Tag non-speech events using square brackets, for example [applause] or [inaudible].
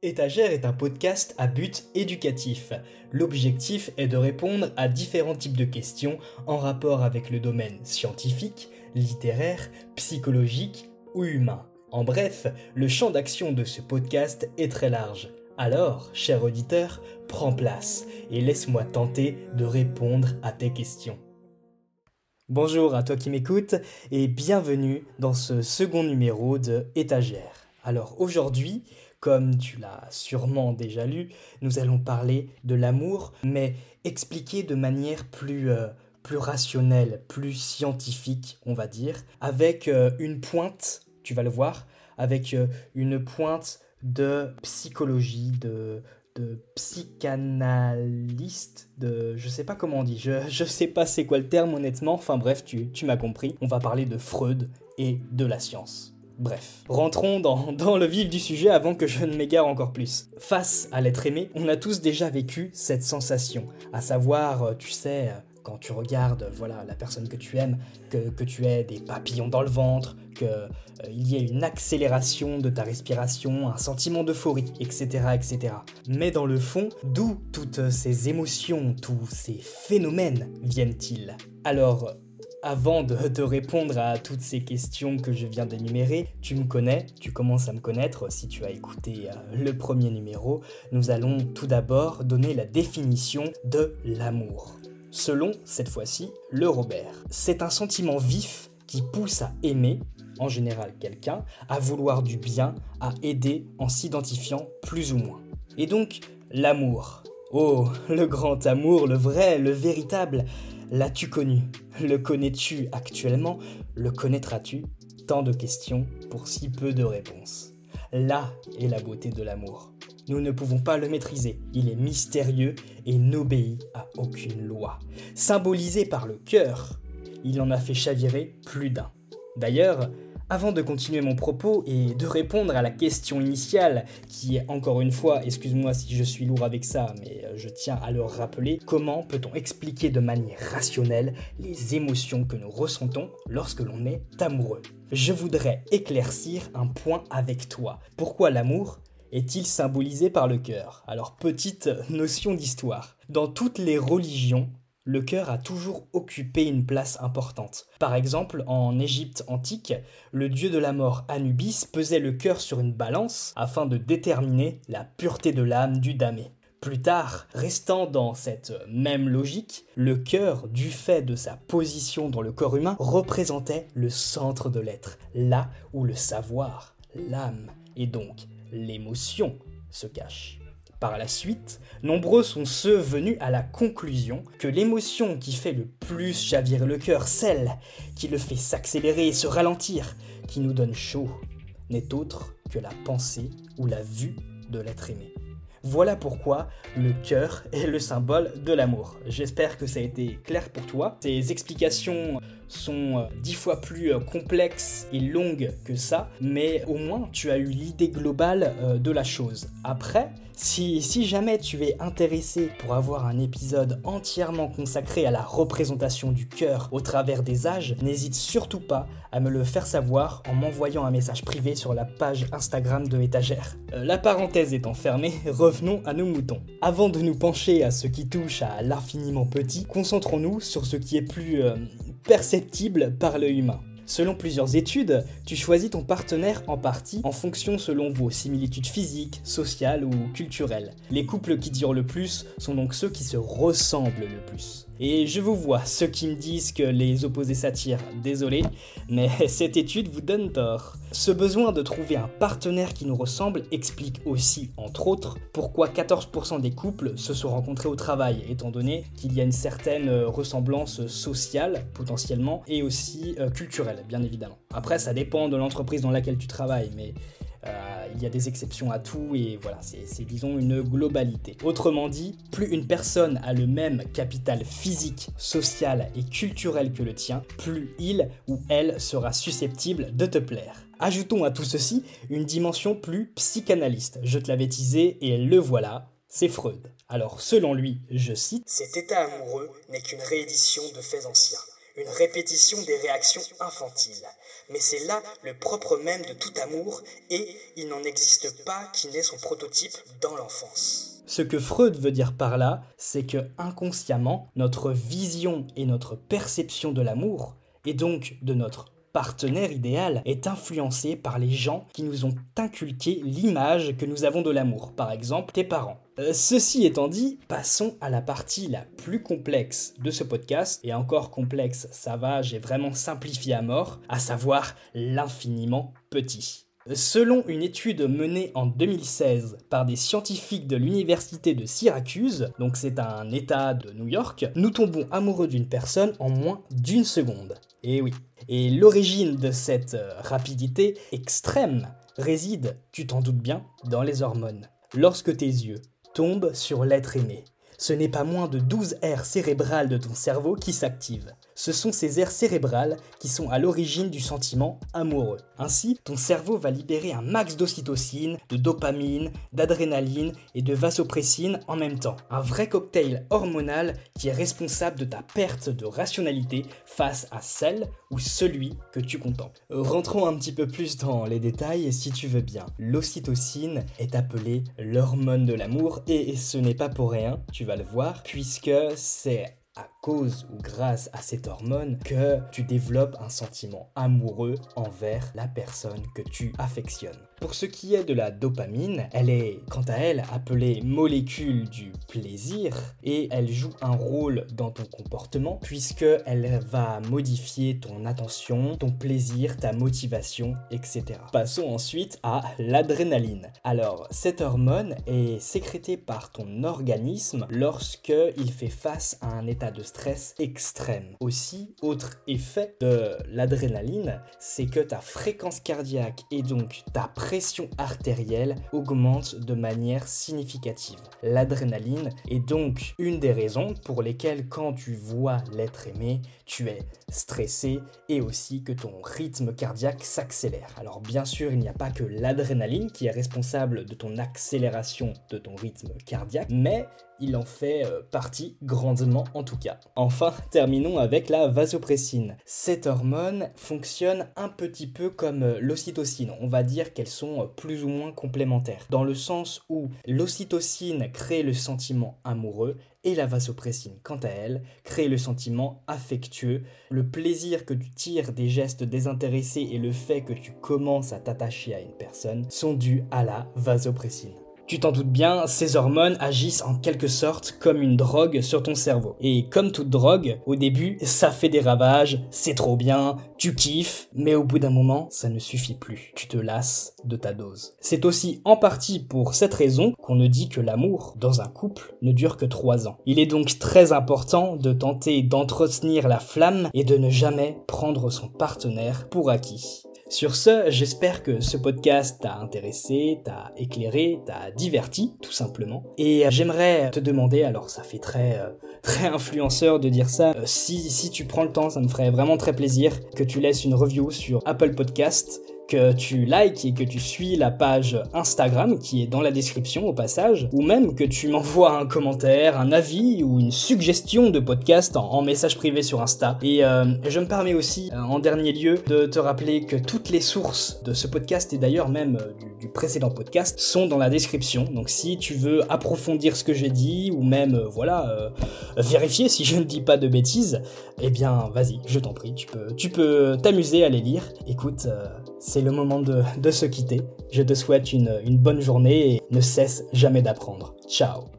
Étagère est un podcast à but éducatif. L'objectif est de répondre à différents types de questions en rapport avec le domaine scientifique, littéraire, psychologique ou humain. En bref, le champ d'action de ce podcast est très large. Alors, cher auditeur, prends place et laisse-moi tenter de répondre à tes questions. Bonjour à toi qui m'écoutes et bienvenue dans ce second numéro de Étagère. Alors aujourd'hui, comme tu l'as sûrement déjà lu, nous allons parler de l'amour, mais expliqué de manière plus, euh, plus rationnelle, plus scientifique, on va dire, avec euh, une pointe, tu vas le voir, avec euh, une pointe de psychologie, de, de psychanalyste, de je sais pas comment on dit, je, [laughs] je sais pas c'est quoi le terme honnêtement, enfin bref, tu, tu m'as compris, on va parler de Freud et de la science. Bref, rentrons [laughs] dans, le vif du sujet avant que je ne m'égare encore plus. Face à l'être aimé, on a tous déjà vécu cette sensation, à savoir, euh, tu sais, euh, quand tu regardes voilà la personne que tu aimes, que, tu aies des papillons dans le ventre, qu'il euh, y ait une accélération de ta respiration, un sentiment d'euphorie, etc., etc. Mais dans le fond, d'où toutes ces émotions, tous ces phénomènes viennent-ils? Alors, avant de te répondre à toutes ces questions que je viens d'énumérer, tu me connais, tu commences à me connaître si tu as écouté euh, le premier numéro. Nous allons tout d'abord donner la définition de l'amour. Selon, cette fois-ci, le Robert, c'est un sentiment vif qui pousse à aimer, en général quelqu'un, à vouloir du bien, à aider en s'identifiant plus ou moins. Et donc, l'amour. Oh, le grand amour, le vrai, le véritable, L'as-tu connu? Le connais-tu actuellement? Le connaîtras-tu? Tant de questions pour si peu de réponses. Là est la beauté de l'amour. Nous ne pouvons pas le maîtriser. Il est mystérieux et n'obéit à aucune loi. Symbolisé par le cœur, il en a fait chavirer plus d'un. D'ailleurs, avant de continuer mon propos et de répondre à la question initiale, qui est encore une fois, excuse-moi si je suis lourd avec ça, mais euh, je tiens à le rappeler, comment peut-on expliquer de manière rationnelle les émotions que nous ressentons lorsque l'on est amoureux? Je voudrais éclaircir un point avec toi. Pourquoi l'amour est-il symbolisé par le cœur? Alors petite notion d'histoire. Dans toutes les religions, le cœur a toujours occupé une place importante. Par exemple, en Égypte antique, le dieu de la mort Anubis pesait le cœur sur une balance afin de déterminer la pureté de l'âme du damné. Plus tard, restant dans cette même logique, le cœur, du fait de sa position dans le corps humain, représentait le centre de l'être, là où le savoir, l'âme et donc l'émotion se cachent. Par la suite, nombreux sont ceux venus à la conclusion que l'émotion qui fait le plus chavirer le cœur, celle qui le fait s'accélérer et se ralentir, qui nous donne chaud, n'est autre que la pensée ou la vue de l'être aimé. Voilà pourquoi le cœur est le symbole de l'amour. J'espère que ça a été clair pour toi. Ces explications sont euh, dix fois plus euh, complexes et longues que ça, mais au moins tu as eu l'idée globale euh, de la chose. Après, si, si, jamais tu es intéressé pour avoir un épisode entièrement consacré à la représentation du cœur au travers des âges, n'hésite surtout pas à me le faire savoir en m'envoyant un message privé sur la page Instagram de Étagère. la parenthèse étant fermée, [laughs] revenons à nos moutons. Avant de nous pencher à ce qui touche à l'infiniment petit, concentrons-nous sur ce qui est plus perceptible par l'œil humain. Selon plusieurs études, tu choisis ton partenaire en partie en fonction selon vos similitudes physiques, sociales ou culturelles. Les couples qui durent le plus sont donc ceux qui se ressemblent le plus. Et je vous vois, ceux qui me disent que les opposés s'attirent, désolé, mais [laughs] cette étude vous donne tort. Ce besoin de trouver un partenaire qui nous ressemble explique aussi, entre autres, pourquoi 14% des couples se sont rencontrés au travail, étant donné qu'il y a une certaine euh, ressemblance sociale, potentiellement, et aussi euh, culturelle, bien évidemment. Après, ça dépend de l'entreprise dans laquelle tu travailles, mais il y a des exceptions à tout et voilà, c'est disons une globalité. Autrement dit, plus une personne a le même capital physique, social et culturel que le tien, plus il ou elle sera susceptible de te plaire. Ajoutons à tout ceci une dimension plus psychanalyste. Je te l'avais teasé et le voilà, c'est Freud. Alors selon lui, je cite, Cet état amoureux n'est qu'une réédition de faits anciens une répétition des réactions infantiles. Mais c'est là le propre même de tout amour, et il n'en existe pas qui n'ait son prototype dans l'enfance. Ce que Freud veut dire par là, c'est que inconsciemment, notre vision et notre perception de l'amour, et donc de notre partenaire idéal est influencé par les gens qui nous ont inculqué l'image que nous avons de l'amour, par exemple tes parents. Euh, ceci étant dit, passons à la partie la plus complexe de ce podcast, et encore complexe, ça va, j'ai vraiment simplifié à mort, à savoir l'infiniment petit. Selon une étude menée en 2016 par des scientifiques de l'université de Syracuse, donc c'est un état de New York, nous tombons amoureux d'une personne en moins d'une seconde. Et oui. Et l'origine de cette euh, rapidité extrême réside, tu t'en doutes bien, dans les hormones. Lorsque tes yeux tombent sur l'être aimé, ce n'est pas moins de 12 aires cérébrales de ton cerveau qui s'activent ce sont ces aires cérébrales qui sont à l'origine du sentiment amoureux. Ainsi, ton cerveau va libérer un max d'ocytocine, de dopamine, d'adrénaline et de vasopressine en même temps. Un vrai cocktail hormonal qui est responsable de ta perte de rationalité face à celle ou celui que tu contemples. Rentrons un petit peu plus dans les détails si tu veux bien. L'ocytocine est appelée l'hormone de l'amour et ce n'est pas pour rien, tu vas le voir, puisque c'est cause ou grâce à cette hormone que tu développes un sentiment amoureux envers la personne que tu affectionnes. Pour ce qui est de la dopamine, elle est quant à elle appelée molécule du plaisir et elle joue un rôle dans ton comportement puisque elle va modifier ton attention, ton plaisir, ta motivation, etc. Passons ensuite à l'adrénaline. Alors, cette hormone est sécrétée par ton organisme lorsque il fait face à un état de stress extrême. Aussi, autre effet de l'adrénaline, c'est que ta fréquence cardiaque et donc ta artérielle augmente de manière significative. L'adrénaline est donc une des raisons pour lesquelles quand tu vois l'être aimé, tu es stressé et aussi que ton rythme cardiaque s'accélère. Alors bien sûr, il n'y a pas que l'adrénaline qui est responsable de ton accélération de ton rythme cardiaque, mais il en fait euh, partie grandement en tout cas. Enfin, [laughs] terminons avec la vasopressine. Cette hormone fonctionne un petit peu comme euh, l'ocytocine. On va dire qu'elles sont euh, plus ou moins complémentaires, dans le sens où l'ocytocine crée le sentiment amoureux et la vasopressine, quant à elle, crée le sentiment affectueux, le plaisir que tu tires des gestes désintéressés et le fait que tu commences à t'attacher à une personne sont dus à la vasopressine. Tu t'en doutes bien, ces hormones agissent en quelque sorte comme une drogue sur ton cerveau. Et comme toute drogue, au début, ça fait des ravages, c'est trop bien, tu kiffes, mais au bout d'un moment, ça ne suffit plus. Tu te lasses de ta dose. C'est aussi en partie pour cette raison qu'on ne dit que l'amour, dans un couple, ne dure que trois ans. Il est donc très important de tenter d'entretenir la flamme et de ne jamais prendre son partenaire pour acquis. Sur ce, j'espère que ce podcast t'a intéressé, t'a éclairé, t'a diverti, tout simplement. Et euh, j'aimerais te demander, alors ça fait très, euh, [laughs] très influenceur de dire ça, euh, si, si tu prends le temps, ça me ferait vraiment très plaisir que tu laisses une review sur Apple Podcast que tu likes et que tu suis la page Instagram qui est dans la description au passage, ou même que tu m'envoies un commentaire, un avis ou une suggestion de podcast en, message privé sur Insta. Et euh, je me permets aussi, euh, en dernier lieu, de te rappeler que toutes les sources de ce podcast et d'ailleurs même euh, du, précédent podcast sont dans la description. Donc si tu veux approfondir ce que j'ai dit ou même, voilà, vérifier si je ne dis pas de bêtises, eh bien vas-y, je t'en prie, tu peux, tu peux t'amuser à les lire. Écoute, c'est c'est le moment de, se quitter. Je te souhaite une, une bonne journée et ne cesse jamais d'apprendre. Ciao